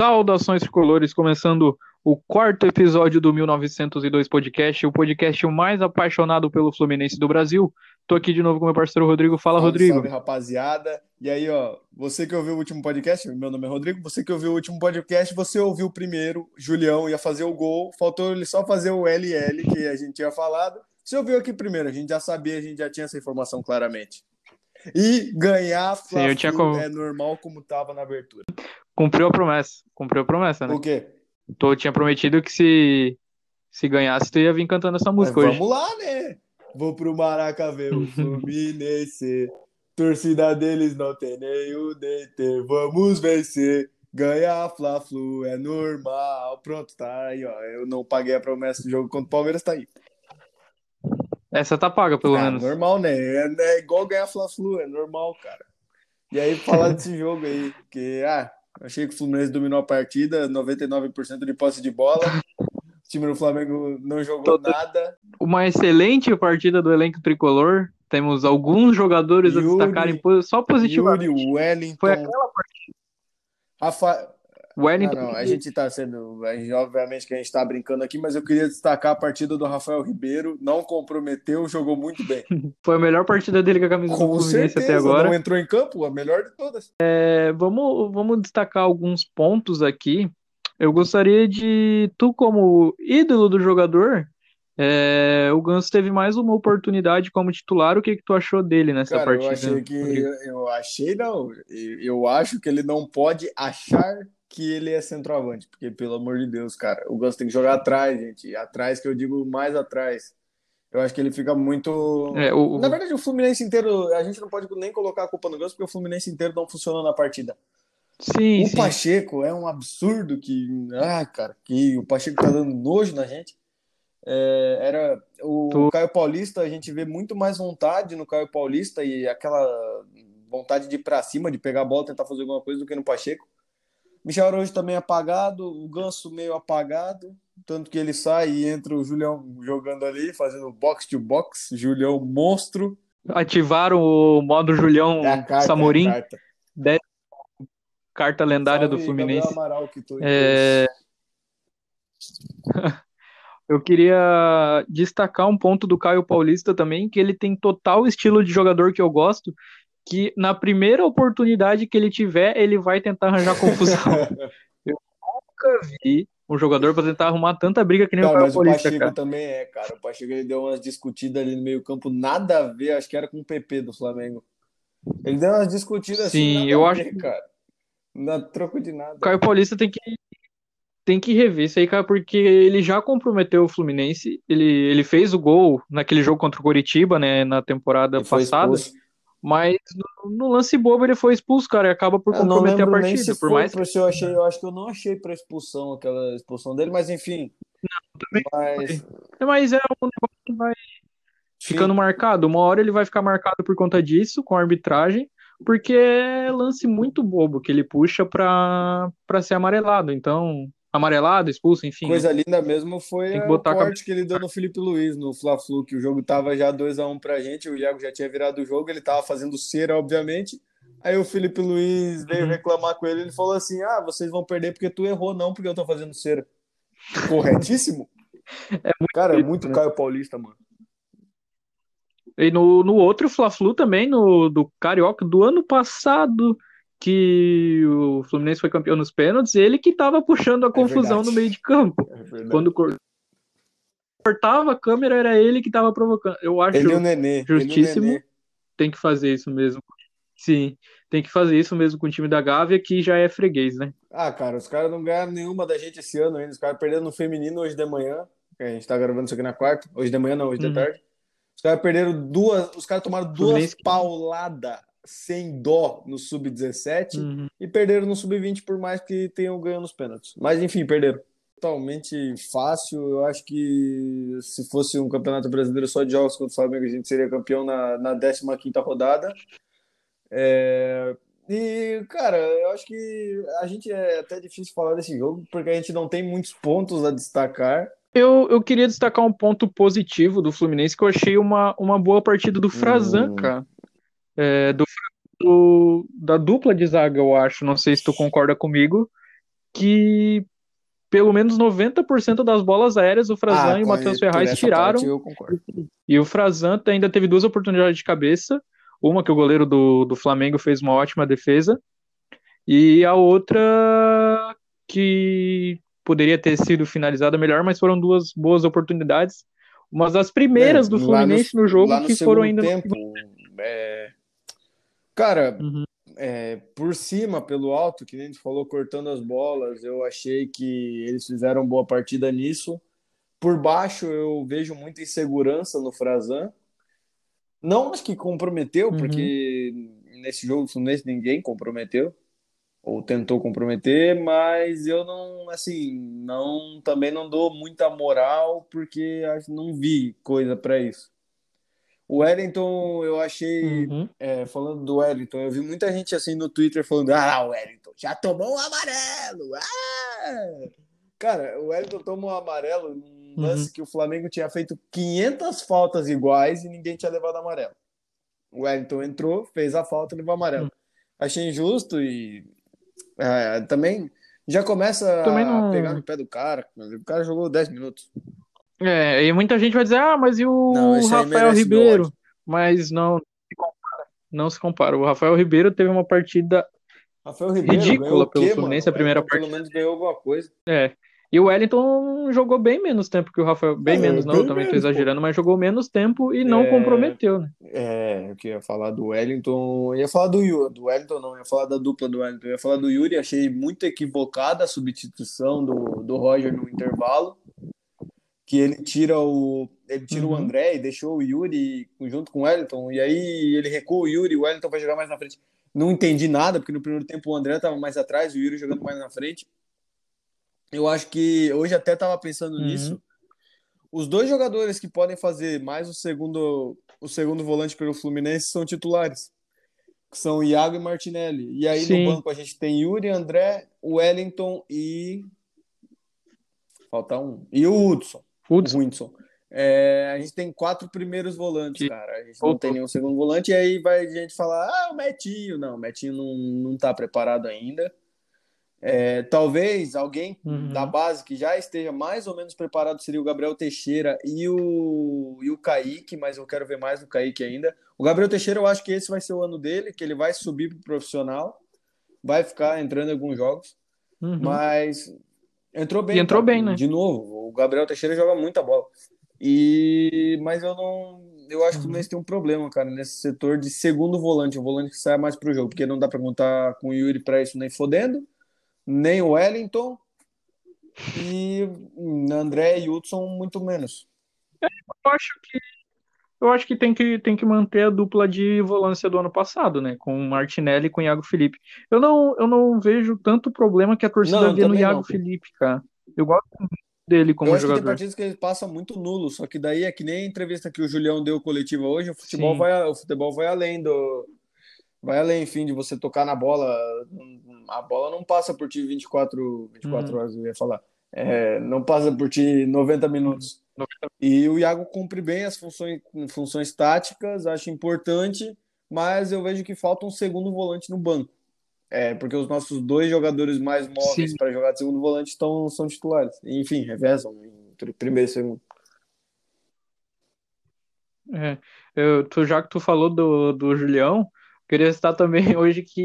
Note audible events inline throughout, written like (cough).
Saudações tricolores, começando o quarto episódio do 1902 Podcast, o podcast mais apaixonado pelo Fluminense do Brasil. Tô aqui de novo com meu parceiro Rodrigo. Fala, salve, Rodrigo. Salve, rapaziada. E aí, ó, você que ouviu o último podcast, meu nome é Rodrigo, você que ouviu o último podcast, você ouviu o primeiro, Julião ia fazer o gol, faltou ele só fazer o LL que a gente tinha falado. Você ouviu aqui primeiro, a gente já sabia, a gente já tinha essa informação claramente. E ganhar Sim, eu tinha é normal como tava na abertura. Cumpriu a promessa. Cumpriu a promessa, né? O quê? Tu tinha prometido que se, se ganhasse, tu ia vir cantando essa música Mas hoje. Vamos lá, né? Vou pro Maraca ver o (laughs) Fluminense. Torcida deles não tem nem o DT. Vamos vencer. Ganhar Fla-Flu é normal. Pronto, tá aí, ó. Eu não paguei a promessa do jogo contra o Palmeiras, tá aí. Essa tá paga, pelo ah, menos. Normal, né? É, é igual ganhar Fla-Flu, é normal, cara. E aí, falar (laughs) desse jogo aí, que, ah, achei que o Fluminense dominou a partida, 99% de posse de bola. O time do Flamengo não jogou nada. Uma excelente partida do elenco tricolor. Temos alguns jogadores Yuri, a destacarem só positivamente. Yuri, Wellington. Foi aquela partida. Rafa... Wellington. Não, não, a gente tá sendo. Obviamente que a gente tá brincando aqui, mas eu queria destacar a partida do Rafael Ribeiro. Não comprometeu, jogou muito bem. (laughs) Foi a melhor partida dele com a camisa Com do Fluminense certeza, até agora. Não entrou em campo, a melhor de todas. É, vamos, vamos destacar alguns pontos aqui. Eu gostaria de. Tu, como ídolo do jogador, é, o Ganso teve mais uma oportunidade como titular. O que, que tu achou dele nessa Cara, partida? Eu achei que. Eu, achei, não. Eu acho que ele não pode achar que ele é centroavante, porque pelo amor de Deus, cara, o Ganso tem que jogar atrás, gente. Atrás, que eu digo mais atrás. Eu acho que ele fica muito. É, o... Na verdade, o Fluminense inteiro, a gente não pode nem colocar a culpa no Ganso, porque o Fluminense inteiro não funcionou na partida. Sim, o sim. Pacheco é um absurdo que. Ah, cara, que o Pacheco tá dando nojo na gente. É, era o Caio Paulista, a gente vê muito mais vontade no Caio Paulista e aquela vontade de ir pra cima, de pegar a bola, tentar fazer alguma coisa do que no Pacheco. Michel Araújo também apagado, o Ganso meio apagado, tanto que ele sai e entra o Julião jogando ali, fazendo box to box, Julião monstro. Ativaram o modo Julião É carta, Samorim, é carta. carta lendária Salve, do Fluminense. É, (laughs) Eu queria destacar um ponto do Caio Paulista também, que ele tem total estilo de jogador que eu gosto, que na primeira oportunidade que ele tiver, ele vai tentar arranjar confusão. (laughs) Nunca vi um jogador pra tentar arrumar tanta briga que nem o Cara, Caio mas o Paulista, Pacheco cara. também é, cara. O Pacheco ele deu umas discutidas ali no meio campo, nada a ver, acho que era com o PP do Flamengo. Ele deu umas discutidas assim, Sim, nada eu acho ver, cara. Não troco de nada. O Caio Paulista tem que tem que rever isso aí, cara, porque ele já comprometeu o Fluminense. Ele, ele fez o gol naquele jogo contra o Coritiba, né, na temporada Ele foi passada. expulso. Mas no, no lance bobo ele foi expulso, cara, e acaba por não comprometer a partida. Por mais porque eu achei, eu acho que eu não achei pra expulsão aquela expulsão dele, mas enfim. também Mas que. Mas é um negócio que vai ficando marcado. Uma hora ele vai ficar marcado por conta disso, com a arbitragem, porque é lance muito bobo que ele puxa pra ser amarelado. Então, amarelado, expulso, enfim. coisa linda mesmo foi o a corte que ele deu no Felipe Luiz no Fla-Flu, que o jogo tava já 2 a 1 pra gente, o Iago já tinha virado o jogo, ele tava fazendo cera, obviamente. Aí o Felipe Luiz veio Uhum. reclamar com ele, ele falou assim: "Ah, vocês vão perder porque tu errou, não porque eu tô fazendo cera". Corretíssimo? (laughs) Cara, é muito né? Caio Paulista, mano. E no, no outro Fla-Flu também, no do Carioca, do ano passado, que o Fluminense foi campeão nos pênaltis, ele que tava puxando a confusão verdade. no meio de campo. É. Quando cor- cortava a câmera, era ele que tava provocando. Eu acho Ele Nenê, ele justíssimo. Nenê. tem que fazer isso mesmo. Sim, tem que fazer isso mesmo com o time da Gávea, que já é freguês, né? Ah, cara, os caras não ganharam nenhuma da gente esse ano ainda. Os caras perderam no feminino hoje de manhã. A gente tá gravando isso aqui na quarta. Hoje de manhã não, hoje Uhum. de tarde. Os caras perderam duas. Os caras tomaram duas Fluminense pauladas sem dó no sub-17 Uhum. e perderam no sub-20 por mais que tenham ganho nos pênaltis. Mas enfim, perderam. Totalmente fácil. Eu acho que se fosse um campeonato brasileiro só de jogos contra o Flamengo, a gente seria campeão na, na 15 rodada. É, E, cara, eu acho que a gente é até difícil falar desse jogo, porque a gente não tem muitos pontos a destacar. Eu, eu queria destacar um ponto positivo do Fluminense, que eu achei uma, uma boa partida do Frazan, Hum. cara. É, do, do- da dupla de zaga, eu acho. Não sei se tu concorda comigo. que pelo menos 90% das bolas aéreas o Frazan ah, e o Matheus Ferraz tiraram. E o Frazan ainda teve duas oportunidades de cabeça. Uma que o goleiro do, do Flamengo fez uma ótima defesa. E a outra que poderia ter sido finalizada melhor, mas foram duas boas oportunidades. Uma das primeiras é, do Fluminense no, no, jogo no que foram ainda. Tempo, no... é... Cara, uhum. é, por cima, pelo alto, que nem a gente falou, cortando as bolas, eu achei que eles fizeram boa partida nisso. Por baixo, eu vejo muita insegurança no Frazan. Não acho que comprometeu, uhum. porque nesse jogo Fluminense ninguém comprometeu ou tentou comprometer, mas eu não, assim, não também não dou muita moral porque não vi coisa para isso. O Wellington, eu achei, uhum. é, falando do Wellington, eu vi muita gente assim no Twitter falando: Ah, o Wellington já tomou um amarelo! Ah! Cara, o Wellington tomou um amarelo num uhum. lance que o Flamengo tinha feito 500 faltas iguais e ninguém tinha levado amarelo. O Wellington entrou, fez a falta e levou amarelo. Uhum. Achei injusto e é, também já começa não... a pegar no pé do cara. O cara jogou 10 minutos. É, e muita gente vai dizer, ah, mas e o não, Rafael Ribeiro? Mas não, não se compara. Não se compara. O Rafael Ribeiro teve uma partida Ribeiro, ridícula pelo Fluminense, a primeira partida. Pelo menos ganhou alguma coisa. É. E o Wellington jogou bem menos tempo que o Rafael. Bem é, menos, não, bem também estou exagerando, mas jogou menos tempo e não é, comprometeu, né? É, eu queria falar do Wellington. Eu ia falar do Yuri, do Wellington não, ia falar da dupla do Wellington. Eu ia falar do Yuri, achei muito equivocada a substituição do, do Roger no intervalo. Que ele tira o. Ele tira uhum. o André e deixou o Yuri junto com o Wellington. E aí ele recua o Yuri e o Wellington vai jogar mais na frente. Não entendi nada, porque no primeiro tempo o André estava mais atrás, o Yuri jogando mais na frente. Eu acho que hoje até estava pensando uhum. nisso. Os dois jogadores que podem fazer mais o segundo o segundo volante pelo Fluminense são titulares. Que são Iago e Martinelli. E aí Sim. no banco a gente tem Yuri, André, Wellington e falta um. E o Hudson. Hudson. Hudson. É, a gente tem quatro primeiros volantes, cara. A gente não tem nenhum segundo volante, e aí vai a gente falar, ah, o Metinho. Não, o Metinho não, não tá preparado ainda. É, talvez alguém uhum. da base que já esteja mais ou menos preparado seria o Gabriel Teixeira e o, e o Kaique, mas eu quero ver mais do Kaique ainda. O Gabriel Teixeira, eu acho que esse vai ser o ano dele, que ele vai subir para o profissional, vai ficar entrando em alguns jogos, uhum. mas entrou bem. E entrou cara. bem, né? De novo, o Gabriel Teixeira joga muita bola. E mas eu não, eu acho que o Fluminense tem um problema, cara, nesse setor de segundo volante, o volante que sai mais pro jogo, porque não dá para contar com o Yuri para isso nem fodendo nem o Wellington e André e Hudson muito menos. É, eu acho que eu acho que tem que tem que manter a dupla de volância do ano passado, né, com Martinelli e com Iago Felipe. Eu não eu não vejo tanto problema que a torcida não, vê no Iago não. Felipe, cara. Eu gosto dele como eu acho jogador. Que tem partidas que ele passa muito nulo, só que daí é que nem a entrevista que o Julião deu coletiva hoje, o futebol Sim. vai o futebol vai além do vai além, enfim, de você tocar na bola. A bola não passa por ti 24, 24 uhum. horas, eu ia falar. É, não passa por ti 90 minutos. E o Iago cumpre bem as funções, funções táticas, acho importante, mas eu vejo que falta um segundo volante no banco. É, porque os nossos dois jogadores mais móveis para jogar de segundo volante estão, são titulares. Enfim, revezam entre primeiro e segundo. É, eu, tu, já que tu falou do, do Julião, Queria citar também (laughs) hoje que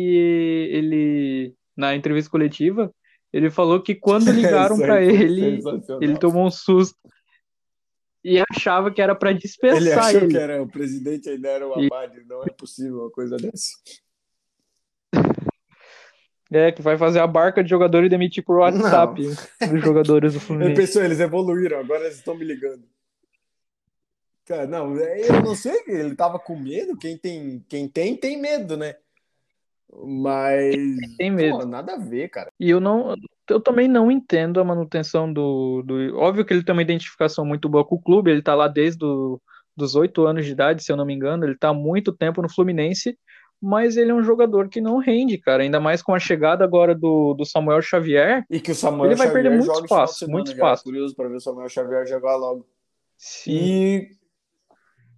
ele, na entrevista coletiva, ele falou que quando (laughs) ligaram para ele, ele tomou um susto e achava que era para dispensar ele. achou ele. que era o presidente ainda era o Abad, e... não é possível uma coisa dessa. É, que vai fazer a barca de jogador e demitir por WhatsApp não. dos jogadores do Fluminense. (laughs) Eu pensou, eles evoluíram, agora eles estão me ligando. Cara, não, é, eu não sei, ele tava com medo. Quem tem, quem tem, tem medo, né? Mas. Tem medo. Pô, nada a ver, cara. E eu não. Eu também não entendo a manutenção do, do. Óbvio que ele tem uma identificação muito boa com o clube, ele tá lá desde do, dos oito anos de idade, se eu não me engano, ele tá há muito tempo no Fluminense, mas ele é um jogador que não rende, cara. Ainda mais com a chegada agora do, do Samuel Xavier. E que o Samuel ele vai Xavier perder muito espaço, muito espaço. Curioso para ver o Samuel Xavier jogar logo. Sim. E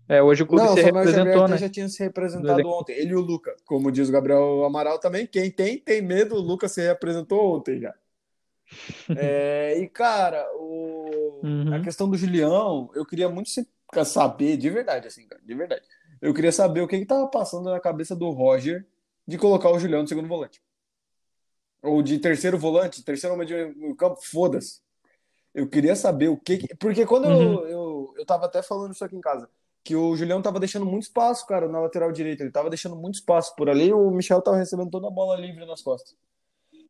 é, hoje o clube não, se representou, né? já tinha se representado ontem. Ele e o Luca. Como diz o Gabriel Amaral também, quem tem, tem medo. O Lucas se representou ontem já. É, e, cara, o... Uhum. a questão do Julião, eu queria muito saber, de verdade, assim, cara, de verdade. Eu queria saber o que que tava passando na cabeça do Roger de colocar o Julião no segundo volante. Ou de terceiro volante, terceiro homem de campo, foda-se. Eu queria saber o que. que... Porque quando Uhum. eu, eu, eu tava até falando isso aqui em casa, que o Julião tava deixando muito espaço, cara, na lateral direita. Ele tava deixando muito espaço por ali, o Michel tava recebendo toda a bola livre nas costas.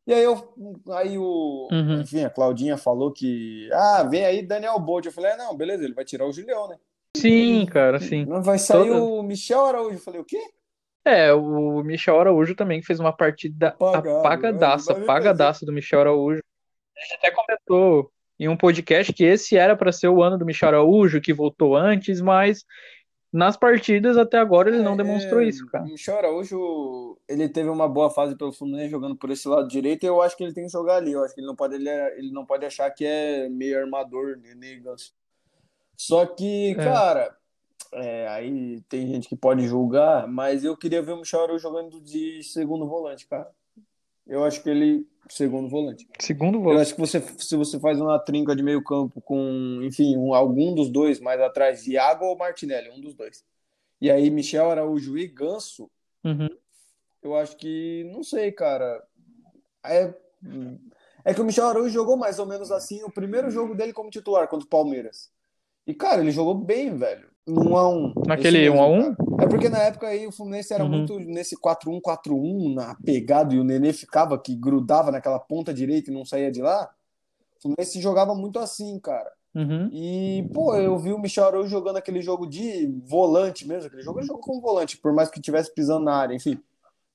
E aí eu. Aí o. Uhum. Enfim, a Claudinha falou que. Ah, vem aí Daniel Bolt. Eu falei, ah, não, beleza, ele vai tirar o Julião, né? Sim, cara, sim. Não vai sair Toda- o Michel Araújo. Eu falei, o quê? É, o Michel Araújo também fez uma partida Apagado, apagadaça, é, vai ver apagadaça do Michel Araújo. A gente até comentou em um podcast que esse era para ser o ano do Michel Araújo, que voltou antes, mas nas partidas até agora ele não demonstrou É, isso, cara. Michel Araújo, ele teve uma boa fase pelo Fluminense jogando por esse lado direito, e eu acho que ele tem que jogar ali. Eu acho que ele não pode, ele, é- ele não pode achar que é meio armador, nem ganso. Só que, É. cara, é, aí tem gente que pode julgar, mas eu queria ver o Michel jogando de segundo volante, cara eu acho que ele. Segundo volante. Segundo volante. Eu acho que você, se você faz uma trinca de meio campo com, enfim, um, algum dos dois, mais atrás, Iago ou Martinelli, um dos dois. E aí, Michel Araújo e Ganso, uhum. eu acho que. Não sei, cara. É, é que o Michel Araújo jogou mais ou menos assim o primeiro jogo dele como titular contra o Palmeiras. E, cara, ele jogou bem, velho. Um a um Naquele um a um. É porque na época aí o Fluminense era Uhum. muito nesse 4-1-4-1, na pegada, e o Nenê ficava que grudava naquela ponta direita e não saía de lá. O Fluminense jogava muito assim, cara. Uhum. E, pô, eu vi o Michel Araújo jogando aquele jogo de volante mesmo. Aquele jogo ele jogou como volante, por mais que estivesse pisando na área, enfim.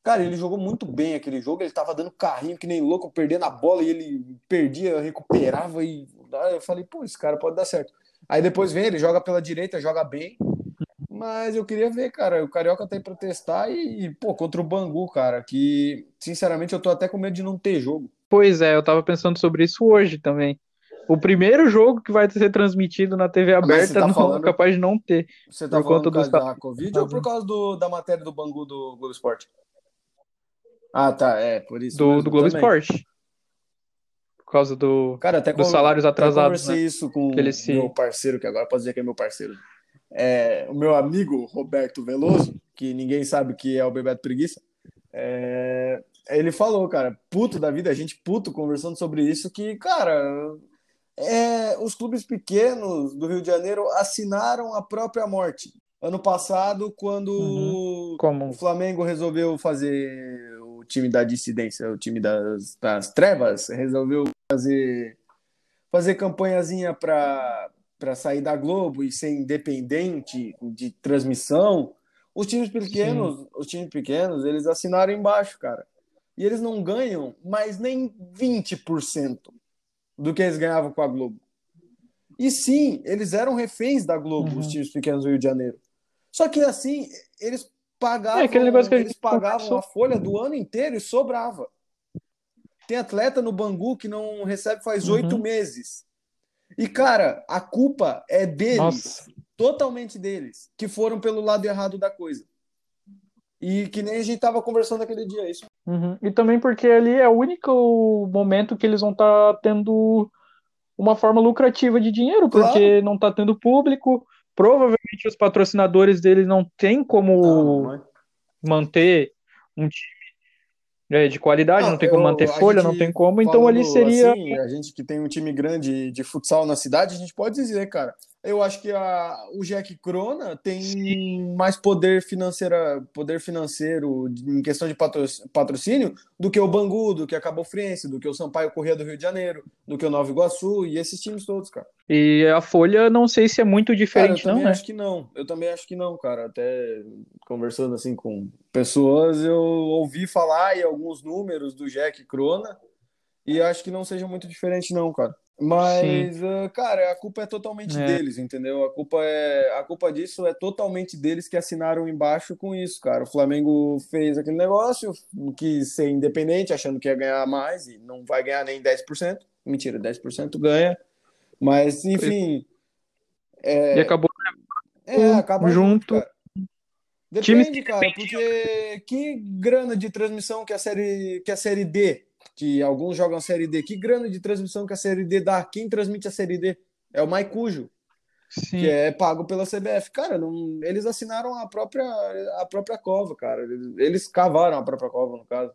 Cara, ele jogou muito bem aquele jogo. Ele tava dando carrinho que nem louco, perdendo a bola e ele perdia, recuperava. E aí eu falei, pô, esse cara pode dar certo. Aí depois vem, ele joga pela direita, joga bem. Mas eu queria ver, cara. O Carioca tá aí pra testar e, pô, contra o Bangu, cara, que sinceramente eu tô até com medo de não ter jogo. Pois é, eu tava pensando sobre isso hoje também. O primeiro jogo que vai ser transmitido na TV você aberta tá não falando- é capaz de não ter. Você tá Por falando conta por causa dos- da Covid ou por causa do, da matéria do Bangu do Globo Esporte? Ah, tá, é, por isso Do, mesmo do Globo também. Esporte. Por causa do. Cara, até dos salários atrasados, conversei isso com se- meu parceiro, que agora pode dizer que é meu parceiro. É, o meu amigo Roberto Veloso, que ninguém sabe que é o Bebeto Preguiça. é, ele falou, cara, puto da vida, a gente puto conversando sobre isso, que, cara, é, os clubes pequenos do Rio de Janeiro assinaram a própria morte. Ano passado, quando Uhum. Como? o Flamengo resolveu fazer o time da dissidência, o time das, das trevas, resolveu fazer, fazer campanhazinha para para sair da Globo e ser independente de transmissão. Os times pequenos, os times pequenos, eles assinaram embaixo, cara. E eles não ganham mais nem 20% do que eles ganhavam com a Globo. E sim, eles eram reféns da Globo, Uhum. os times pequenos do Rio de Janeiro. Só que assim, eles pagavam, É aquele negócio que eles pagavam a folha do ano inteiro e sobrava. Tem atleta no Bangu que não recebe faz Uhum. oito meses. E, cara, a culpa é deles, Nossa. totalmente deles, que foram pelo lado errado da coisa. E que nem a gente tava conversando aquele dia, isso. Uhum. E também porque ali é o único momento que eles vão estar tendo uma forma lucrativa de dinheiro, porque não tá tendo público. Provavelmente os patrocinadores deles não têm como Não, não é. manter um time é, de qualidade, não, tem como manter folha, gente não tem como. Então ali seria. assim, a gente que tem um time grande de futsal na cidade, a gente pode dizer, cara. Eu acho que a, o Jack Crona tem mais poder financeiro, poder financeiro em questão de patro- patrocínio do que o Bangu, do que a Cabo Friense, do que o Sampaio Corrêa do Rio de Janeiro, do que o Nova Iguaçu e esses times todos, cara. E a folha, não sei se é muito Cara, eu diferente, não, né? acho que não. Eu também acho que não, cara. Até conversando assim com pessoas, eu ouvi falar aí alguns números do Jack Crona e acho que não seja muito diferente, não, cara. Mas, ah, cara, a culpa é totalmente É. deles, entendeu? A culpa é, a culpa disso é totalmente deles que assinaram embaixo com isso, cara. O Flamengo fez aquele negócio, quis ser independente, achando que ia ganhar mais e não vai ganhar nem 10%. Mentira, 10% ganha. Mas, enfim, E acabou. é, acaba junto. Times Depende, cara, porque que grana de transmissão que a série que a série D que alguns jogam a Série D. Que grana de transmissão que a Série D dá? Quem transmite a Série D? É o Maicujo, Sim. que é pago pela CBF. Cara, não, eles assinaram a própria, a própria cova, cara. Eles, eles cavaram a própria cova, no caso.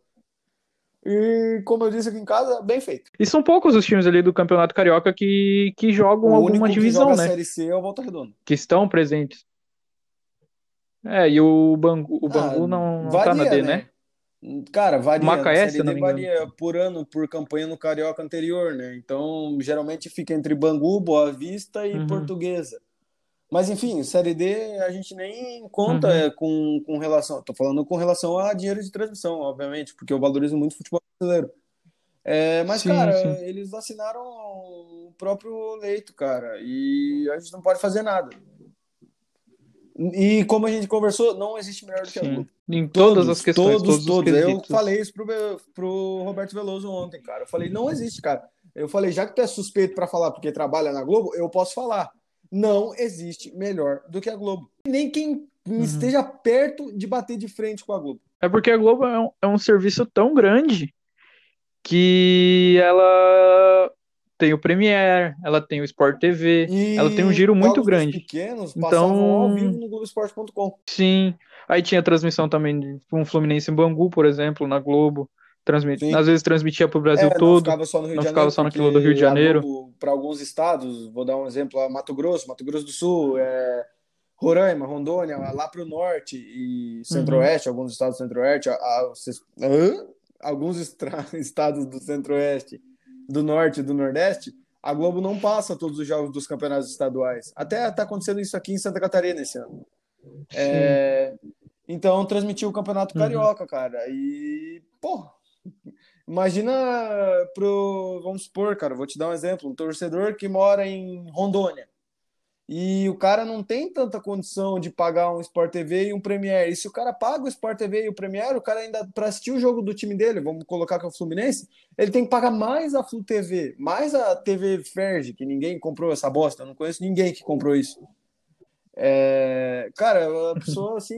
E, como eu disse aqui em casa, bem feito. E são poucos os times ali do Campeonato Carioca que, que jogam o alguma divisão, né? a Série C é o Volta Redonda. Que estão presentes. É, e o Bangu, o Bangu Ah, não, não tá na varia, D, né? Cara, varia. Macaé, A se não varia por ano, por campanha no Carioca anterior, né? Então, geralmente fica entre Bangu, Boa Vista e Uhum. Portuguesa. Mas, enfim, Série D a gente nem conta Uhum. é, com, com relação... Tô falando com relação a dinheiro de transmissão, obviamente, porque eu valorizo muito o futebol brasileiro. É, mas, Sim, cara, sim. eles assinaram o próprio leito, cara, e a gente não pode fazer nada. E como a gente conversou, não existe melhor do que a. Globo. Em todas as questões, Todos, todos, os todos. Eu falei isso pro, pro Roberto Veloso ontem, cara. Eu falei, não existe, cara. Eu falei, já que tu é suspeito pra falar porque trabalha na Globo, eu posso falar. Não existe melhor do que a Globo. Nem quem Uhum. esteja perto de bater de frente com a Globo. É porque a Globo é um, é um serviço tão grande que ela tem o Premiere, ela tem o Sport TV, E ela tem um giro muito grande. pequenos Então- ao vivo no Globoesporte.com. Sim. Aí tinha transmissão também de um Fluminense em Bangu, por exemplo, na Globo. Transmit... Sim. Às vezes transmitia para o Brasil É, não todo. ficava só no Rio não de ficava Janeiro, só naquilo do Rio de Janeiro. Para alguns estados, vou dar um exemplo, Mato Grosso, Mato Grosso do Sul, é, Roraima, Rondônia, lá para o norte e centro-oeste, alguns estados do centro-oeste, a- a- alguns estra- (laughs) estados do centro-oeste, do norte e do nordeste, a Globo não passa todos os jogos dos campeonatos estaduais. Até está acontecendo isso aqui em Santa Catarina esse ano. É, então, transmitiu o Campeonato Uhum. Carioca, cara. E, pô, imagina pro. Vamos supor, cara, vou te dar um exemplo: um torcedor que mora em Rondônia. E o cara não tem tanta condição de pagar um Sport TV e um Premiere. E se o cara paga o Sport TV e o Premiere, o cara ainda, para assistir o jogo do time dele, vamos colocar que é o Fluminense, ele tem que pagar mais a Flu TV, mais a TV Ferge, que ninguém comprou essa bosta. Eu não conheço ninguém que comprou isso. É, cara, a pessoa (laughs) assim,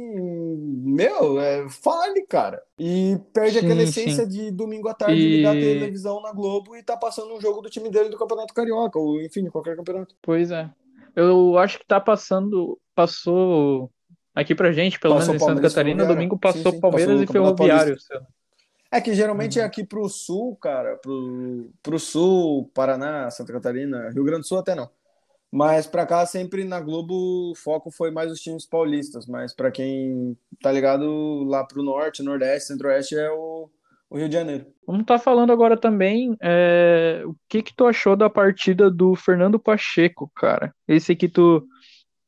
meu, é, fale, cara. E perde Sim, aquela sim. essência de domingo à tarde E- ligar a televisão na Globo e tá passando um jogo do time dele do Campeonato Carioca, ou enfim, qualquer campeonato. Pois é. Eu acho que tá passando. Passou aqui pra gente, pelo Passou menos em Santa Palmeiras Catarina, domingo Sim, passou sim, Palmeiras passou e Ferroviário. É que geralmente Uhum. é aqui pro sul, cara, pro, pro sul, Paraná, Santa Catarina, Rio Grande do Sul até não. Mas pra cá sempre na Globo o foco foi mais os times paulistas, mas pra quem tá ligado lá pro norte, nordeste, centro-oeste é o, o Rio de Janeiro. Vamos estar falando agora também é, o que que tu achou da partida do Fernando Pacheco, cara? Esse que tu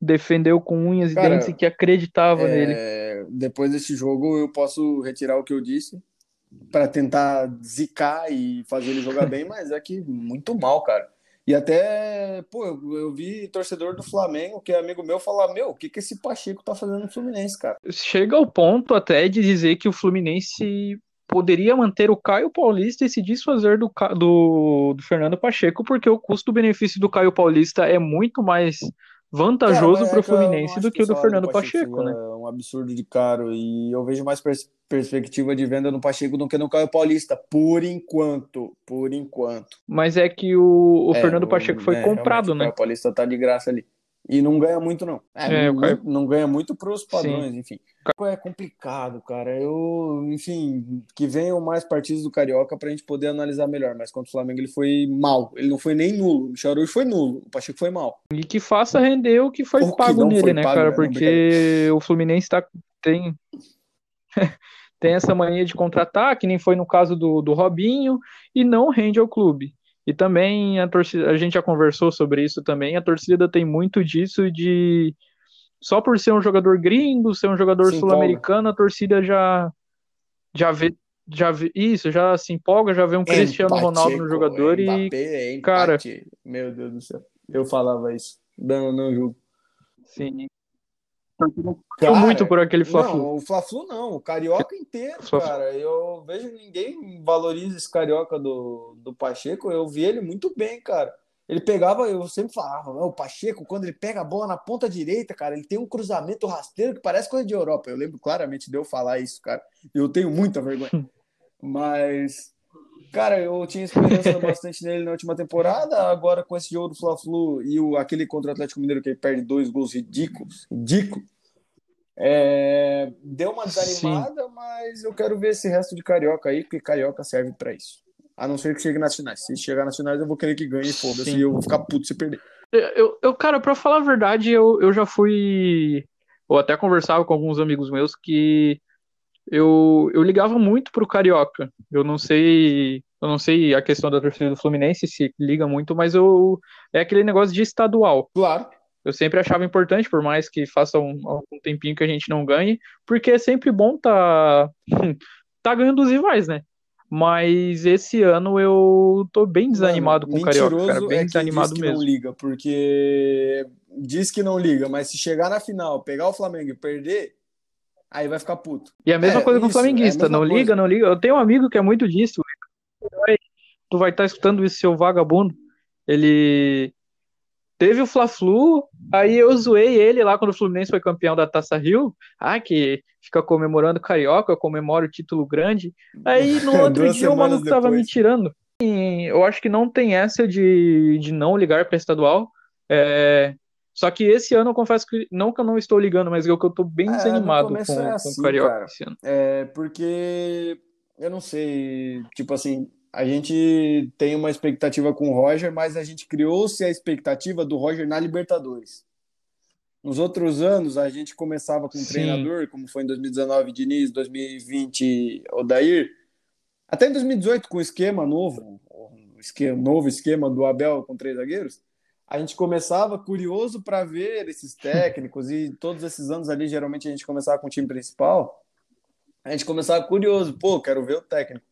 defendeu com unhas Cara, e dentes e que acreditava nele. É, depois desse jogo eu posso retirar o que eu disse para tentar zicar e fazer ele jogar bem, (laughs) mas é que muito mal, cara. E até, pô, eu, eu vi torcedor do Flamengo, que é amigo meu, falar: Meu, o que, que esse Pacheco tá fazendo no Fluminense, cara? Chega ao ponto até de dizer que o Fluminense poderia manter o Caio Paulista e se desfazer do, do, do Fernando Pacheco, porque o custo-benefício do Caio Paulista é muito mais vantajoso mas para o é que Fluminense do que o do Fernando Pacheco, seja né? um absurdo de caro e eu vejo mais pers- perspectiva de venda no Pacheco do que no Caio Paulista, por enquanto, por enquanto. Mas é que o, o É, Fernando Pacheco foi é, comprado, realmente, O né? Caio Paulista tá de graça ali. E não ganha muito, não. É, É, não, Caio- não ganha muito pros padrões, enfim. É complicado, cara. Eu, enfim, que venham mais partidos do Carioca pra gente poder analisar melhor. Mas contra o Flamengo ele foi mal. Ele não foi nem nulo. O Michel Araújo foi nulo. O Pacheco foi mal. E que faça render o que foi O pago nele, foi né, pago, cara? né? Não, Porque o Fluminense tá, tem, (laughs) tem essa mania de contratar, que nem foi no caso do, do Robinho, e não rende ao clube. E também a torcida, a gente já conversou sobre isso também, a torcida tem muito disso de só por ser um jogador gringo, ser um jogador sul-americano, a torcida já já vê já vê isso, já se empolga, já vê um Cristiano Ronaldo no jogador e Mbappé, cara- empate. Meu Deus do céu. Eu falava isso. Não, não julgo. sim, Cara, muito por aquele Fla-Flu. Não, o Fla-Flu não, o Carioca inteiro, cara. Eu vejo ninguém valoriza esse Carioca do, do Pacheco. Eu vi ele muito bem, cara. Ele pegava, eu sempre falava, "Não, o Pacheco, quando ele pega a bola na ponta direita, cara, ele tem um cruzamento rasteiro que parece coisa de Europa. Eu lembro claramente de eu falar isso, cara. Eu tenho muita vergonha. (laughs) Mas Cara, eu tinha esperança (laughs) bastante nele na última temporada, agora com esse jogo do Fla-Flu e o, aquele contra o Atlético Mineiro que ele perde dois gols ridículos, ridículo, é, deu uma desanimada, Sim. mas eu quero ver esse resto de Carioca aí, porque Carioca serve para isso. A não ser que chegue nas finais. Se chegar nas finais, eu vou querer que ganhe, foda-se, e eu vou ficar puto se perder. Eu, eu, cara, pra falar a verdade, eu, eu já fui. Eu até conversava com alguns amigos meus que eu, eu ligava muito pro Carioca. Eu não sei. Eu não sei a questão da torcida do Fluminense se liga muito, mas eu é aquele negócio de estadual. Claro. Eu sempre achava importante, por mais que faça um, algum tempinho que a gente não ganhe, porque é sempre bom tá, (laughs) tá ganhando os rivais, né? Mas esse ano eu tô bem desanimado Mano, com o Carioca, cara. Bem é desanimado que mesmo. não liga, porque diz que não liga, mas se chegar na final, pegar o Flamengo e perder, aí vai ficar puto. E a mesma é, coisa com o flamenguista, é não coisa. liga, não liga. Eu tenho um amigo que é muito disso. Tu vai estar tá escutando isso, seu vagabundo. Ele teve o Fla-Flu, aí eu zoei ele lá quando o Fluminense foi campeão da Taça Rio. Ah, que fica comemorando Carioca, comemora o título grande. Aí no (laughs) outro dia o maluco depois. tava me tirando. E eu acho que não tem essa de, de não ligar para estadual. É, só que esse ano eu confesso que não que eu não estou ligando, mas eu que eu tô bem é, desanimado com, é assim, com o Carioca cara. esse ano. É, porque eu não sei, tipo assim, a gente tem uma expectativa com o Roger, mas a gente criou-se a expectativa do Roger na Libertadores. Nos outros anos, a gente começava com um treinador, como foi em 2019, Diniz, 2020, Odair, até em 2018, com o esquema novo, o esquema, novo esquema do Abel com três zagueiros, a gente começava curioso para ver esses técnicos, e todos esses anos ali, geralmente a gente começava com o time principal, a gente começava curioso, pô, quero ver o técnico.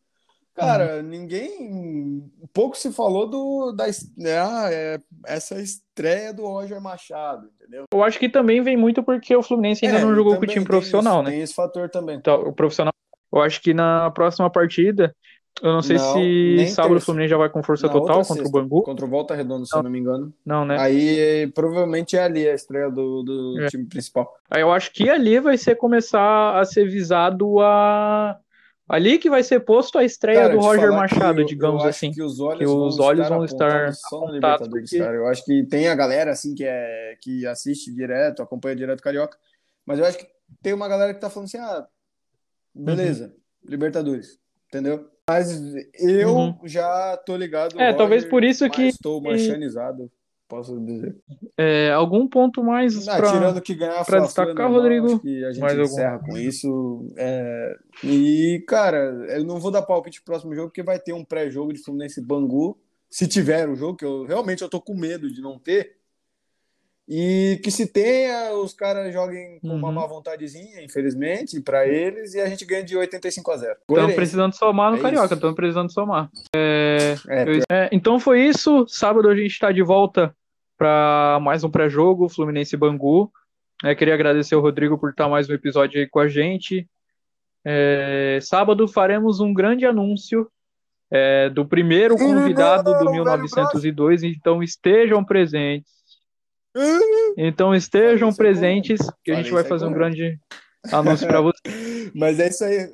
Cara, uhum. ninguém. Pouco se falou do da né, ah, é, essa estreia do Roger Machado, entendeu? Eu acho que também vem muito porque o Fluminense ainda é, não jogou com o time profissional, isso, né? Tem esse fator também. Então, o profissional. Eu acho que na próxima partida, eu não sei não, se sábado o Fluminense já vai com força total contra sexta, o Bangu. Contra o Volta Redonda, se não. eu não me engano. Não, né? Aí provavelmente é ali a estreia do, do é. time principal. Aí eu acho que ali vai ser começar a ser visado a Ali que vai ser posto a estreia cara, do Roger Machado, digamos assim. Que os olhos, que os vão, olhos estar vão estar só na Libertadores, porque... Eu acho que tem a galera assim que é que assiste direto, acompanha direto carioca, mas eu acho que tem uma galera que tá falando assim: "Ah, beleza, uhum. Libertadores", entendeu? Mas eu uhum. já tô ligado. É, Roger, talvez por isso que estou machanizado posso dizer. É, algum ponto mais para tirando que ganhar para destacar, normal, Rodrigo? que a gente mais encerra algum. com isso. É... E cara, eu não vou dar palpite pro próximo jogo porque vai ter um pré-jogo de Fluminense Bangu, se tiver o jogo que eu realmente eu tô com medo de não ter. E que se tenha, os caras joguem com uhum. uma má vontadezinha, infelizmente, para eles, e a gente ganha de 85 a 0. Estamos precisando somar no é Carioca, estamos precisando somar. É, é, eu, é, então foi isso. Sábado a gente está de volta para mais um pré-jogo, Fluminense Bangu. É, queria agradecer o Rodrigo por estar mais um episódio aí com a gente. É, sábado faremos um grande anúncio é, do primeiro convidado do 1902, então estejam presentes. Então estejam presentes, que a gente vai fazer um grande anúncio para vocês. (laughs) Mas é isso aí.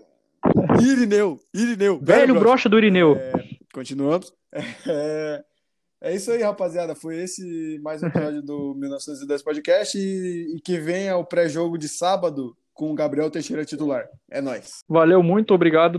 Irineu, Irineu. Velho brocha do Irineu. É, continuamos. (laughs) É, é isso aí, rapaziada. Foi esse mais um episódio do (laughs) 1910 Podcast e, e que venha o pré-jogo de sábado com o Gabriel Teixeira titular. É nós. Valeu, muito obrigado